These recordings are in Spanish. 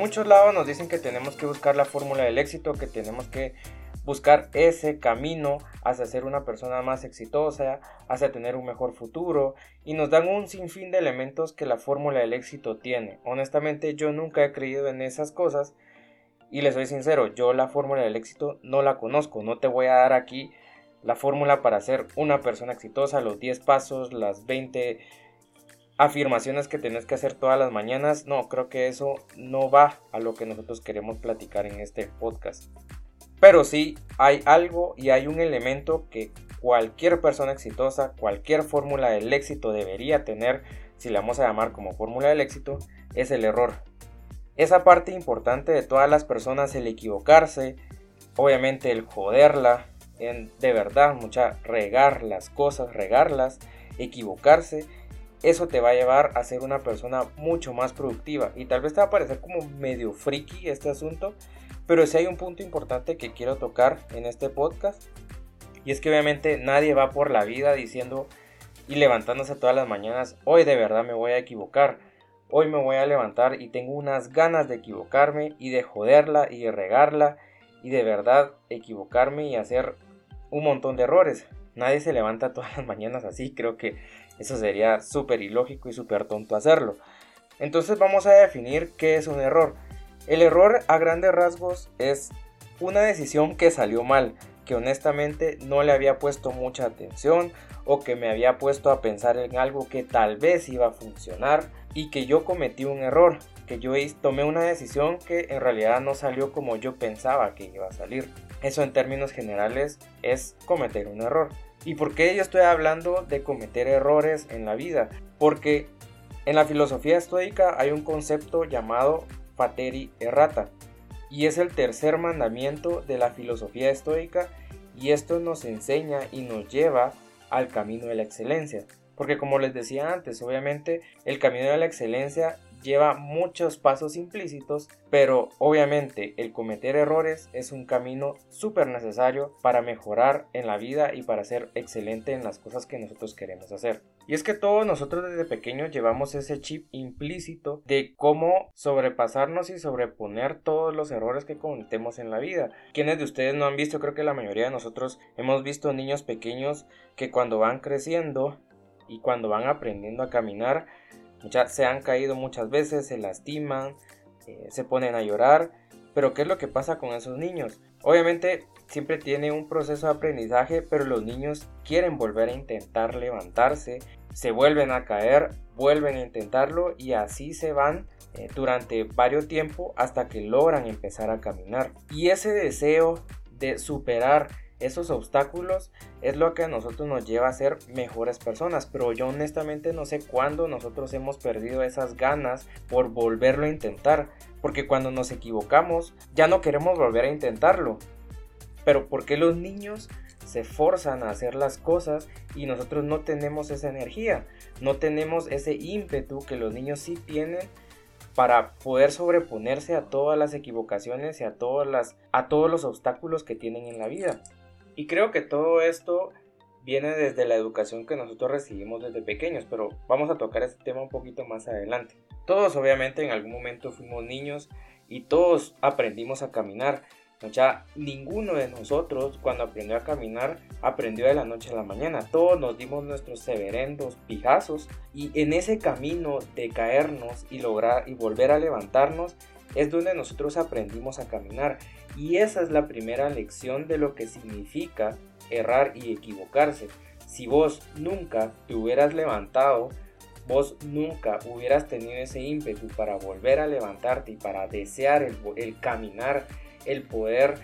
Muchos lados nos dicen que tenemos que buscar la fórmula del éxito, que tenemos que buscar ese camino hacia ser una persona más exitosa, hacia tener un mejor futuro y nos dan un sinfín de elementos que la fórmula del éxito tiene. Honestamente yo nunca he creído en esas cosas y les soy sincero, yo la fórmula del éxito no la conozco, no te voy a dar aquí la fórmula para ser una persona exitosa, los 10 pasos, las 20 afirmaciones que tenés que hacer todas las mañanas. No, creo que eso no va a lo que nosotros queremos platicar en este podcast. Pero sí hay algo y hay un elemento que cualquier persona exitosa, cualquier fórmula del éxito debería tener, si la vamos a llamar como fórmula del éxito, es el error. Esa parte importante de todas las personas, el equivocarse, obviamente el joderla, en de verdad, mucha regar las cosas, regarlas, equivocarse, eso te va a llevar a ser una persona mucho más productiva. Y tal vez te va a parecer como medio friki este asunto, pero si hay un punto importante que quiero tocar en este podcast. Y es que obviamente nadie va por la vida diciendo y levantándose todas las mañanas, hoy de verdad me voy a equivocar. Hoy me voy a levantar y tengo unas ganas de equivocarme y de joderla y de regarla y de verdad equivocarme y hacer un montón de errores. Nadie se levanta todas las mañanas así, creo que eso sería súper ilógico y súper tonto hacerlo. Entonces vamos a definir qué es un error. El error a grandes rasgos es una decisión que salió mal, que honestamente no le había puesto mucha atención o que me había puesto a pensar en algo que tal vez iba a funcionar y que yo cometí un error, que yo tomé una decisión que en realidad no salió como yo pensaba que iba a salir. Eso en términos generales es cometer un error. ¿Y por qué yo estoy hablando de cometer errores en la vida? Porque en la filosofía estoica hay un concepto llamado pateri errata. Y es el tercer mandamiento de la filosofía estoica y esto nos enseña y nos lleva al camino de la excelencia. Porque como les decía antes, obviamente el camino de la excelencia lleva muchos pasos implícitos, pero obviamente el cometer errores es un camino súper necesario para mejorar en la vida y para ser excelente en las cosas que nosotros queremos hacer. Y es que todos nosotros desde pequeños llevamos ese chip implícito de cómo sobrepasarnos y sobreponer todos los errores que cometemos en la vida. Quienes de ustedes no han visto, creo que la mayoría de nosotros hemos visto niños pequeños que cuando van creciendo y cuando van aprendiendo a caminar, ya se han caído muchas veces, se lastiman, eh, se ponen a llorar. Pero ¿qué es lo que pasa con esos niños? Obviamente siempre tiene un proceso de aprendizaje, pero los niños quieren volver a intentar levantarse, se vuelven a caer, vuelven a intentarlo y así se van eh, durante varios tiempo hasta que logran empezar a caminar. Y ese deseo de superar esos obstáculos es lo que a nosotros nos lleva a ser mejores personas. Pero yo honestamente no sé cuándo nosotros hemos perdido esas ganas por volverlo a intentar. Porque cuando nos equivocamos ya no queremos volver a intentarlo. Pero ¿por qué los niños se forzan a hacer las cosas y nosotros no tenemos esa energía? No tenemos ese ímpetu que los niños sí tienen para poder sobreponerse a todas las equivocaciones y a, a todos los obstáculos que tienen en la vida. Y creo que todo esto viene desde la educación que nosotros recibimos desde pequeños, pero vamos a tocar este tema un poquito más adelante. Todos obviamente en algún momento fuimos niños y todos aprendimos a caminar. Ya ninguno de nosotros cuando aprendió a caminar aprendió de la noche a la mañana. Todos nos dimos nuestros severendos pijazos y en ese camino de caernos y lograr y volver a levantarnos es donde nosotros aprendimos a caminar. Y esa es la primera lección de lo que significa errar y equivocarse. Si vos nunca te hubieras levantado, vos nunca hubieras tenido ese ímpetu para volver a levantarte y para desear el, caminar, el poder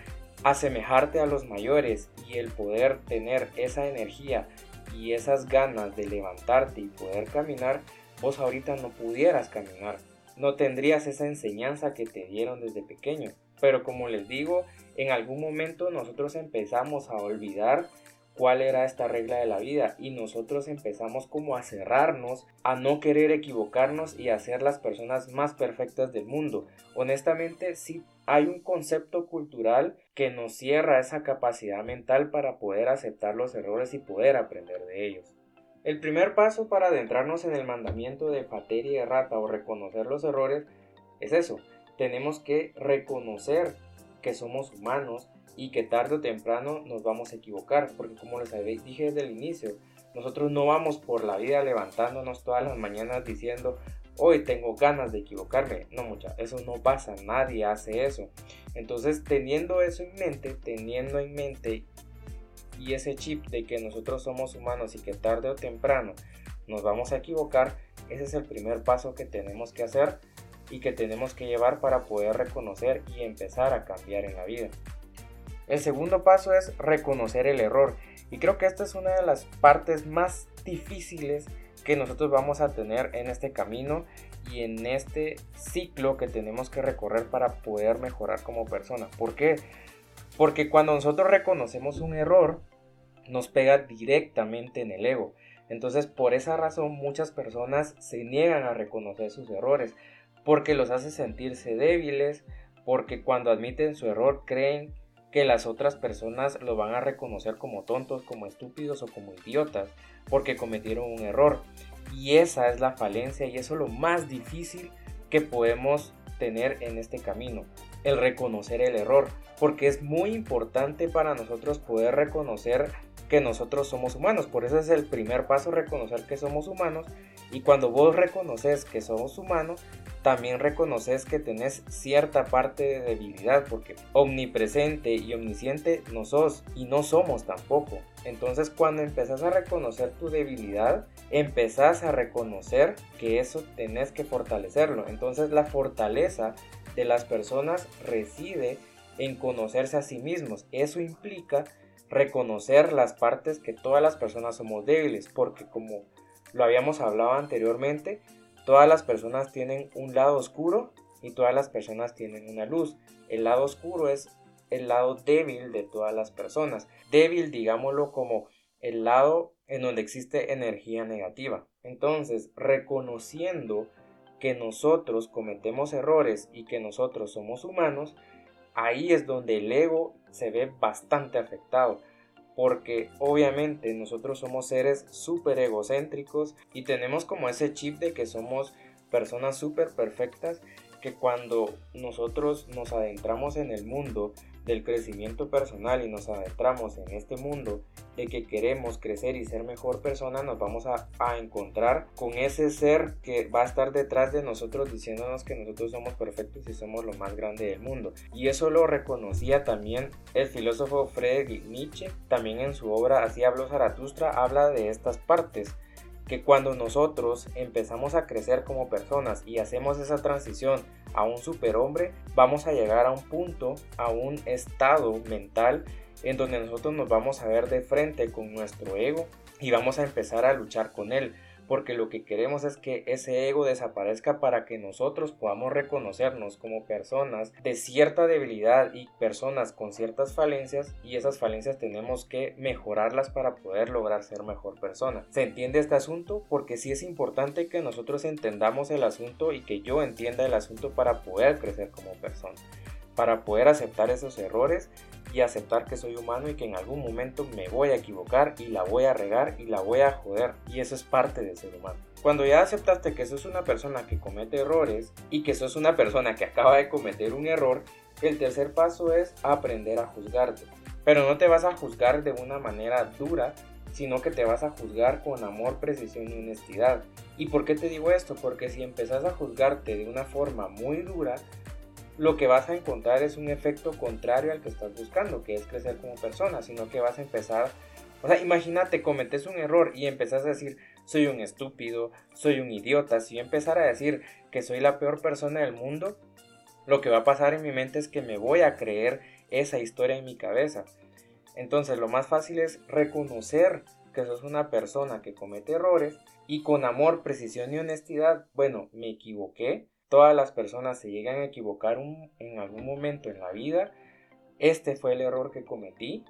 asemejarte a los mayores y el poder tener esa energía y esas ganas de levantarte y poder caminar, vos ahorita no pudieras caminar no tendrías esa enseñanza que te dieron desde pequeño. Pero como les digo, en algún momento nosotros empezamos a olvidar cuál era esta regla de la vida y nosotros empezamos como a cerrarnos, a no querer equivocarnos y a ser las personas más perfectas del mundo. Honestamente, sí hay un concepto cultural que nos cierra esa capacidad mental para poder aceptar los errores y poder aprender de ellos. El primer paso para adentrarnos en el mandamiento de fateria y rata o reconocer los errores es eso, tenemos que reconocer que somos humanos y que tarde o temprano nos vamos a equivocar, porque como les dije desde el inicio, nosotros no vamos por la vida levantándonos todas las mañanas diciendo, hoy tengo ganas de equivocarme. No, mucha, eso no pasa, nadie hace eso. Entonces, teniendo eso en mente, teniendo en mente y ese chip de que nosotros somos humanos y que tarde o temprano nos vamos a equivocar, ese es el primer paso que tenemos que hacer y que tenemos que llevar para poder reconocer y empezar a cambiar en la vida. El segundo paso es reconocer el error y creo que esta es una de las partes más difíciles que nosotros vamos a tener en este camino y en este ciclo que tenemos que recorrer para poder mejorar como persona. ¿Por qué? Porque cuando nosotros reconocemos un error, nos pega directamente en el ego. Entonces, por esa razón, muchas personas se niegan a reconocer sus errores, porque los hace sentirse débiles, porque cuando admiten su error creen que las otras personas lo van a reconocer como tontos, como estúpidos o como idiotas porque cometieron un error. Y esa es la falencia y eso es lo más difícil que podemos tener en este camino, el reconocer el error, porque es muy importante para nosotros poder reconocer que nosotros somos humanos. Por eso es el primer paso reconocer que somos humanos y cuando vos reconoces que somos humanos, también reconoces que tenés cierta parte de debilidad, porque omnipresente y omnisciente no sos y no somos tampoco. Entonces cuando empezás a reconocer tu debilidad, empezás a reconocer que eso tenés que fortalecerlo. Entonces la fortaleza de las personas reside en conocerse a sí mismos. Eso implica reconocer las partes que todas las personas somos débiles, porque como lo habíamos hablado anteriormente, todas las personas tienen un lado oscuro y todas las personas tienen una luz. El lado oscuro es el lado débil de todas las personas. Débil, digámoslo como el lado en donde existe energía negativa. Entonces, reconociendo que nosotros cometemos errores y que nosotros somos humanos, ahí es donde el ego se ve bastante afectado porque obviamente nosotros somos seres súper egocéntricos y tenemos como ese chip de que somos personas súper perfectas que cuando nosotros nos adentramos en el mundo del crecimiento personal y nos adentramos en este mundo de que queremos crecer y ser mejor persona, nos vamos a, encontrar con ese ser que va a estar detrás de nosotros diciéndonos que nosotros somos perfectos y somos lo más grande del mundo. Y eso lo reconocía también el filósofo Friedrich Nietzsche, también en su obra Así habló Zaratustra, habla de estas partes que cuando nosotros empezamos a crecer como personas y hacemos esa transición a un superhombre, vamos a llegar a un punto, a un estado mental en donde nosotros nos vamos a ver de frente con nuestro ego y vamos a empezar a luchar con él porque lo que queremos es que ese ego desaparezca para que nosotros podamos reconocernos como personas de cierta debilidad y personas con ciertas falencias y esas falencias tenemos que mejorarlas para poder lograr ser mejor persona. ¿Se entiende este asunto? Porque sí es importante que nosotros entendamos el asunto y que yo entienda el asunto para poder crecer como persona, para poder aceptar esos errores y aceptar que soy humano y que en algún momento me voy a equivocar y la voy a regar y la voy a joder. Y eso es parte del ser humano. Cuando ya aceptaste que sos una persona que comete errores y que sos una persona que acaba de cometer un error, el tercer paso es aprender a juzgarte. Pero no te vas a juzgar de una manera dura, sino que te vas a juzgar con amor, precisión y honestidad. ¿Y por qué te digo esto? Porque si empezás a juzgarte de una forma muy dura, lo que vas a encontrar es un efecto contrario al que estás buscando, que es crecer como persona, sino que vas a empezar, o sea, imagínate, cometes un error y empezás a decir, soy un estúpido, soy un idiota, si yo empezar a decir que soy la peor persona del mundo, lo que va a pasar en mi mente es que me voy a creer esa historia en mi cabeza. Entonces lo más fácil es reconocer que sos una persona que comete errores y con amor, precisión y honestidad, bueno, me equivoqué, Todas las personas se llegan a equivocar en algún momento en la vida. Este fue el error que cometí.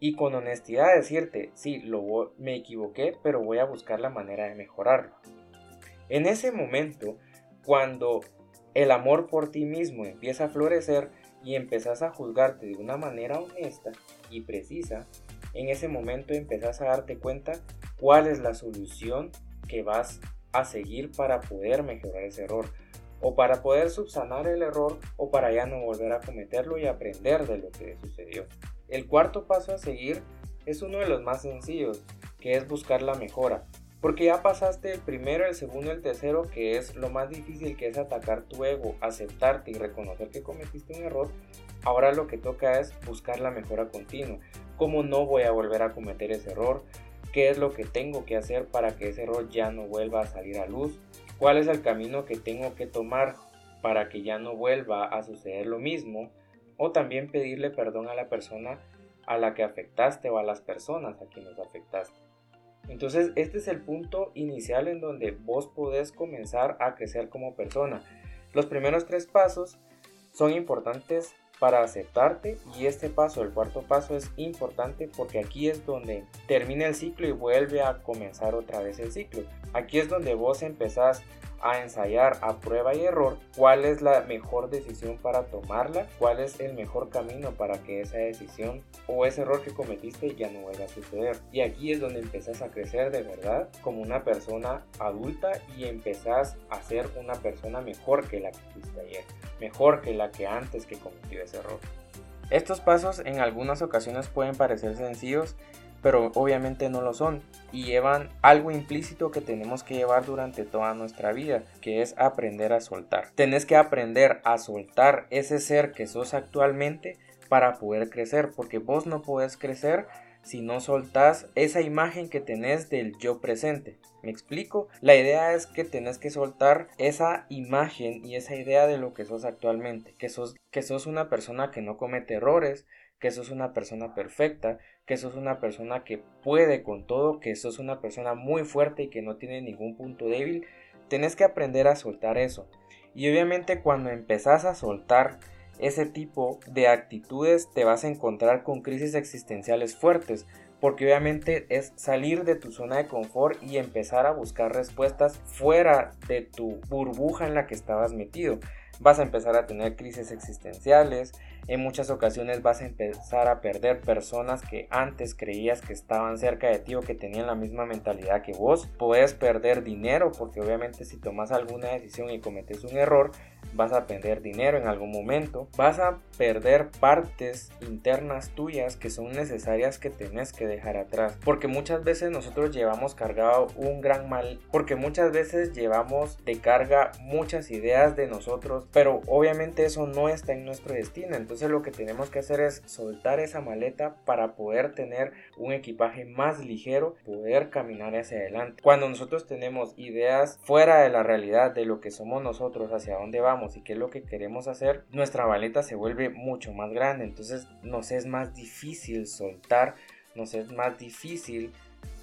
Y con honestidad decirte, sí, lo, me equivoqué, pero voy a buscar la manera de mejorarlo. En ese momento, cuando el amor por ti mismo empieza a florecer y empezás a juzgarte de una manera honesta y precisa, en ese momento empezás a darte cuenta cuál es la solución que vas a seguir para poder mejorar ese error o para poder subsanar el error o para ya no volver a cometerlo y aprender de lo que sucedió. El cuarto paso a seguir es uno de los más sencillos, que es buscar la mejora. Porque ya pasaste el primero, el segundo, el tercero, que es lo más difícil, que es atacar tu ego, aceptarte y reconocer que cometiste un error. Ahora lo que toca es buscar la mejora continua. ¿Cómo no voy a volver a cometer ese error? ¿Qué es lo que tengo que hacer para que ese error ya no vuelva a salir a luz? ¿Cuál es el camino que tengo que tomar para que ya no vuelva a suceder lo mismo? O también pedirle perdón a la persona a la que afectaste o a las personas a quienes afectaste. Entonces, este es el punto inicial en donde vos podés comenzar a crecer como persona. Los primeros tres pasos son importantes para aceptarte y este paso, el cuarto paso es importante porque aquí es donde termina el ciclo y vuelve a comenzar otra vez el ciclo. Aquí es donde vos empezás a ensayar a prueba y error cuál es la mejor decisión para tomarla, cuál es el mejor camino para que esa decisión o ese error que cometiste ya no vuelva a suceder. Y aquí es donde empezás a crecer de verdad como una persona adulta y empezás a ser una persona mejor que la que fuiste ayer, mejor que la que antes que cometió ese error. Estos pasos en algunas ocasiones pueden parecer sencillos, pero obviamente no lo son y llevan algo implícito que tenemos que llevar durante toda nuestra vida, que es aprender a soltar. Tenés que aprender a soltar ese ser que sos actualmente para poder crecer, porque vos no podés crecer si no soltás esa imagen que tenés del yo presente. ¿Me explico? La idea es que tenés que soltar esa imagen y esa idea de lo que sos actualmente, que sos, que sos una persona que no comete errores, que sos una persona perfecta, que sos una persona que puede con todo, que sos una persona muy fuerte y que no tiene ningún punto débil, tenés que aprender a soltar eso. Y obviamente cuando empezás a soltar ese tipo de actitudes te vas a encontrar con crisis existenciales fuertes, porque obviamente es salir de tu zona de confort y empezar a buscar respuestas fuera de tu burbuja en la que estabas metido. Vas a empezar a tener crisis existenciales, en muchas ocasiones vas a empezar a perder personas que antes creías que estaban cerca de ti o que tenían la misma mentalidad que vos. Puedes perder dinero porque obviamente si tomas alguna decisión y cometes un error, vas a perder dinero en algún momento. Vas a perder partes internas tuyas que son necesarias que tenés que dejar atrás. Porque muchas veces nosotros llevamos cargado un gran mal. Porque muchas veces llevamos de carga muchas ideas de nosotros. Pero obviamente eso no está en nuestro destino. Entonces lo que tenemos que hacer es soltar esa maleta para poder tener un equipaje más ligero, poder caminar hacia adelante. Cuando nosotros tenemos ideas fuera de la realidad de lo que somos nosotros, hacia dónde vamos y qué es lo que queremos hacer, nuestra maleta se vuelve mucho más grande. Entonces nos es más difícil soltar, nos es más difícil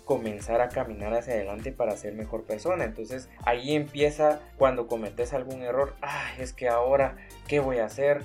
comenzar a caminar hacia adelante para ser mejor persona. Entonces ahí empieza cuando cometes algún error, ah, es que ahora, ¿qué voy a hacer?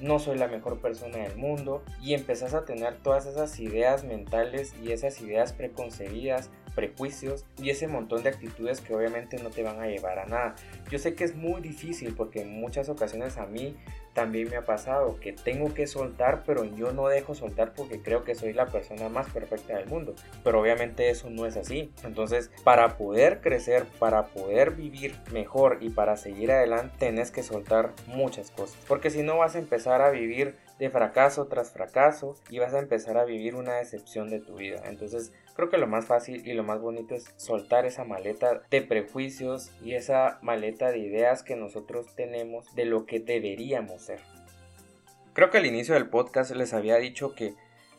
no soy la mejor persona del mundo y empezás a tener todas esas ideas mentales y esas ideas preconcebidas, prejuicios y ese montón de actitudes que obviamente no te van a llevar a nada. Yo sé que es muy difícil porque en muchas ocasiones a mí también me ha pasado que tengo que soltar, pero yo no dejo soltar porque creo que soy la persona más perfecta del mundo. Pero obviamente eso no es así. Entonces, para poder crecer, para poder vivir mejor y para seguir adelante, tienes que soltar muchas cosas. Porque si no vas a empezar a vivir de fracaso tras fracaso y vas a empezar a vivir una decepción de tu vida. Entonces, creo que lo más fácil y lo más bonito es soltar esa maleta de prejuicios y esa maleta de ideas que nosotros tenemos de lo que deberíamos ser. Creo que al inicio del podcast les había dicho que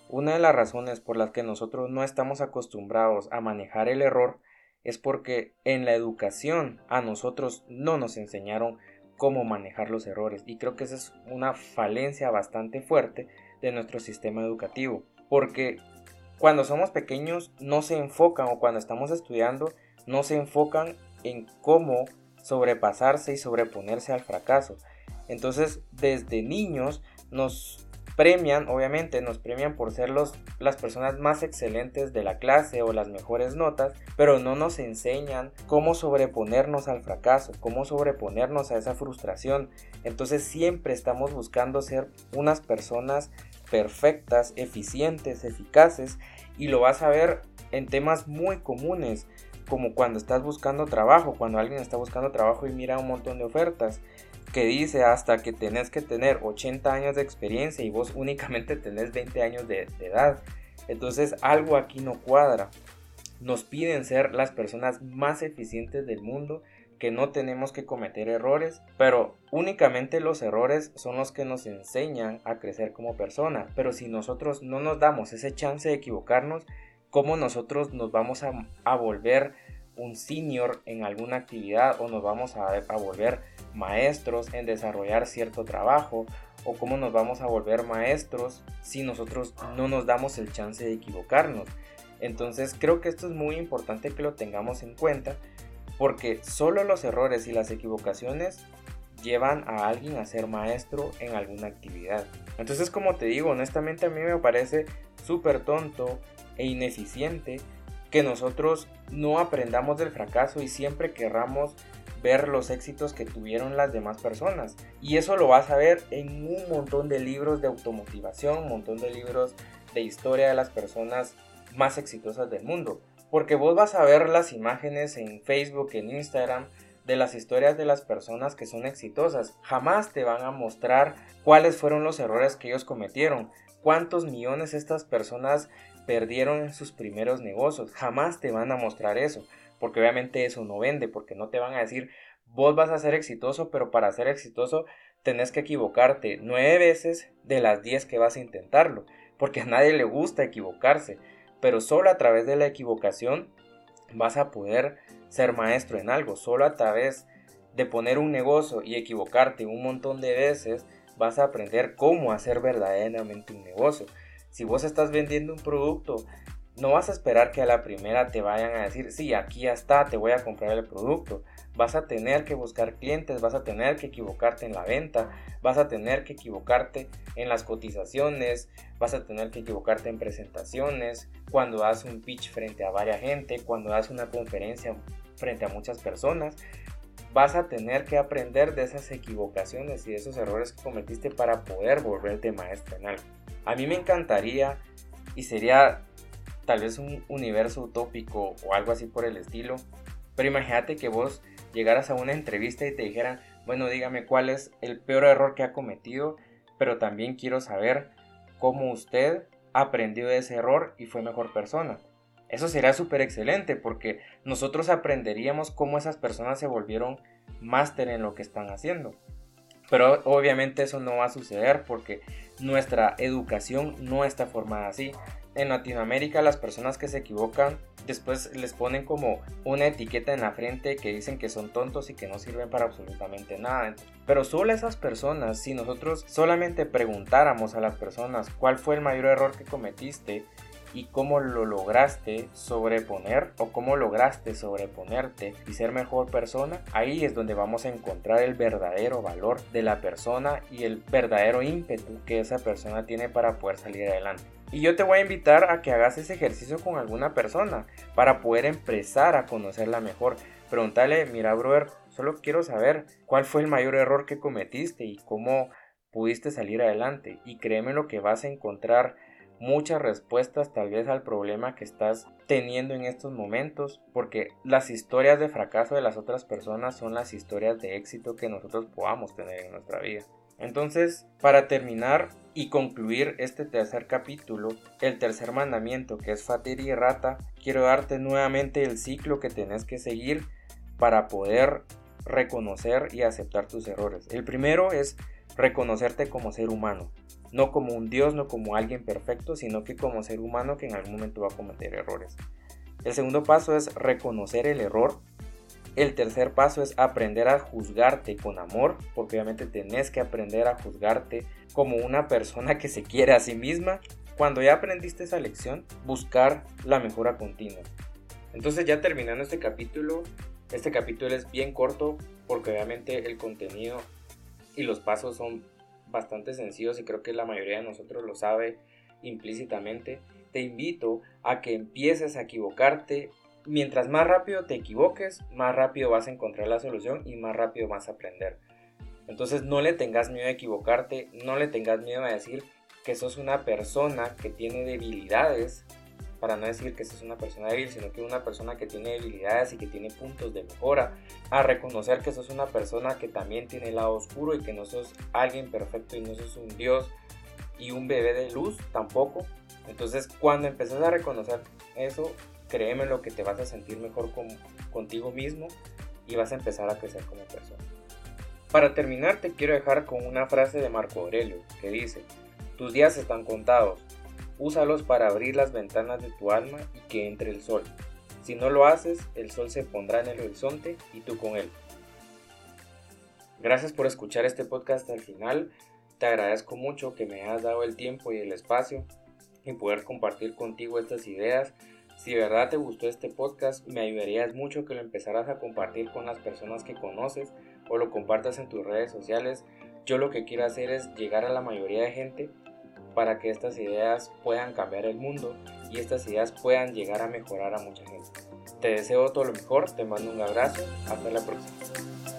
una de las razones por las que nosotros no estamos acostumbrados a manejar el error es porque en la educación a nosotros no nos enseñaron cómo manejar los errores y creo que esa es una falencia bastante fuerte de nuestro sistema educativo porque cuando somos pequeños no se enfocan o cuando estamos estudiando no se enfocan en cómo sobrepasarse y sobreponerse al fracaso. Entonces, desde niños nos premian, obviamente nos premian por ser los, las personas más excelentes de la clase o las mejores notas, pero no nos enseñan cómo sobreponernos al fracaso, cómo sobreponernos a esa frustración. Entonces siempre estamos buscando ser unas personas perfectas, eficientes, eficaces y lo vas a ver en temas muy comunes. como cuando estás buscando trabajo, cuando alguien está buscando trabajo y mira un montón de ofertas que dice hasta que tenés que tener 80 años de experiencia y vos únicamente tenés 20 años de, de edad. Entonces algo aquí no cuadra. Nos piden ser las personas más eficientes del mundo, que no tenemos que cometer errores, pero únicamente los errores son los que nos enseñan a crecer como persona. Pero si nosotros no nos damos ese chance de equivocarnos, ¿cómo nosotros nos vamos a, volver un senior en alguna actividad o nos vamos a, a volver maestros en desarrollar cierto trabajo o cómo nos vamos a volver maestros si nosotros no nos damos el chance de equivocarnos. Entonces creo que esto es muy importante que lo tengamos en cuenta porque solo los errores y las equivocaciones llevan a alguien a ser maestro en alguna actividad. Entonces, como te digo, honestamente a mí me parece súper tonto e ineficiente que nosotros no aprendamos del fracaso y siempre querramos ver los éxitos que tuvieron las demás personas. Y eso lo vas a ver en un montón de libros de automotivación, un montón de libros de historia de las personas más exitosas del mundo. Porque vos vas a ver las imágenes en Facebook, en Instagram, de las historias de las personas que son exitosas. Jamás te van a mostrar cuáles fueron los errores que ellos cometieron, cuántos millones estas personas perdieron en sus primeros negocios. Jamás te van a mostrar eso, porque obviamente eso no vende, porque no te van a decir, vos vas a ser exitoso, pero para ser exitoso tenés que equivocarte nueve veces de las diez que vas a intentarlo, porque a nadie le gusta equivocarse pero solo a través de la equivocación vas a poder ser maestro en algo. Solo a través de poner un negocio y equivocarte un montón de veces vas a aprender cómo hacer verdaderamente un negocio. Si vos estás vendiendo un producto, no vas a esperar que a la primera te vayan a decir, sí, aquí ya está, te voy a comprar el producto vas a tener que buscar clientes, vas a tener que equivocarte en la venta, vas a tener que equivocarte en las cotizaciones, vas a tener que equivocarte en presentaciones, cuando das un pitch frente a varias gente, cuando das una conferencia frente a muchas personas. Vas a tener que aprender de esas equivocaciones y de esos errores que cometiste para poder volverte maestro en algo. A mí me encantaría y sería tal vez un universo utópico o algo así por el estilo. Pero imagínate que vos llegaras a una entrevista y te dijeran, bueno, dígame cuál es el peor error que ha cometido, pero también quiero saber cómo usted aprendió de ese error y fue mejor persona. Eso sería súper excelente porque nosotros aprenderíamos cómo esas personas se volvieron máster en lo que están haciendo. Pero obviamente eso no va a suceder porque nuestra educación no está formada así en Latinoamérica las personas que se equivocan después les ponen como una etiqueta en la frente que dicen que son tontos y que no sirven para absolutamente nada. Pero solo esas personas, si nosotros solamente preguntáramos a las personas cuál fue el mayor error que cometiste y cómo lo lograste sobreponer o cómo lograste sobreponerte y ser mejor persona, ahí es donde vamos a encontrar el verdadero valor de la persona y el verdadero ímpetu que esa persona tiene para poder salir adelante. Y yo te voy a invitar a que hagas ese ejercicio con alguna persona para poder empezar a conocerla mejor. Pregúntale, mira, brother, solo quiero saber cuál fue el mayor error que cometiste y cómo pudiste salir adelante. Y créeme lo que vas a encontrar muchas respuestas tal vez al problema que estás teniendo en estos momentos, porque las historias de fracaso de las otras personas son las historias de éxito que nosotros podamos tener en nuestra vida. Entonces, para terminar y concluir este tercer capítulo, el tercer mandamiento que es Fatir y Rata, quiero darte nuevamente el ciclo que tenés que seguir para poder reconocer y aceptar tus errores. El primero es reconocerte como ser humano, no como un Dios, no como alguien perfecto, sino que como ser humano que en algún momento va a cometer errores. El segundo paso es reconocer el error el tercer paso es aprender a juzgarte con amor, porque obviamente tenés que aprender a juzgarte como una persona que se quiere a sí misma. Cuando ya aprendiste esa lección, buscar la mejora continua. Entonces ya terminando este capítulo, este capítulo es bien corto porque obviamente el contenido y los pasos son bastante sencillos y creo que la mayoría de nosotros lo sabe implícitamente. Te invito a que empieces a equivocarte mientras más rápido te equivoques, más rápido vas a encontrar la solución y más rápido vas a aprender. Entonces no le tengas miedo a equivocarte, no le tengas miedo a decir que sos una persona que tiene debilidades para no decir que sos una persona débil, sino que una persona que tiene debilidades y que tiene puntos de mejora, a reconocer que sos una persona que también tiene el lado oscuro y que no sos alguien perfecto y no sos un dios y un bebé de luz tampoco. Entonces cuando empezás a reconocer eso, créeme lo que te vas a sentir mejor con, contigo mismo y vas a empezar a crecer como persona. Para terminar te quiero dejar con una frase de Marco Aurelio que dice, tus días están contados, úsalos para abrir las ventanas de tu alma y que entre el sol. Si no lo haces, el sol se pondrá en el horizonte y tú con él. Gracias por escuchar este podcast al final. Te agradezco mucho que me hayas dado el tiempo y el espacio y poder compartir contigo estas ideas. Si de verdad te gustó este podcast, me ayudarías mucho que lo empezaras a compartir con las personas que conoces o lo compartas en tus redes sociales. Yo lo que quiero hacer es llegar a la mayoría de gente para que estas ideas puedan cambiar el mundo y estas ideas puedan llegar a mejorar a mucha gente. Te deseo todo lo mejor, te mando un abrazo, hasta la próxima.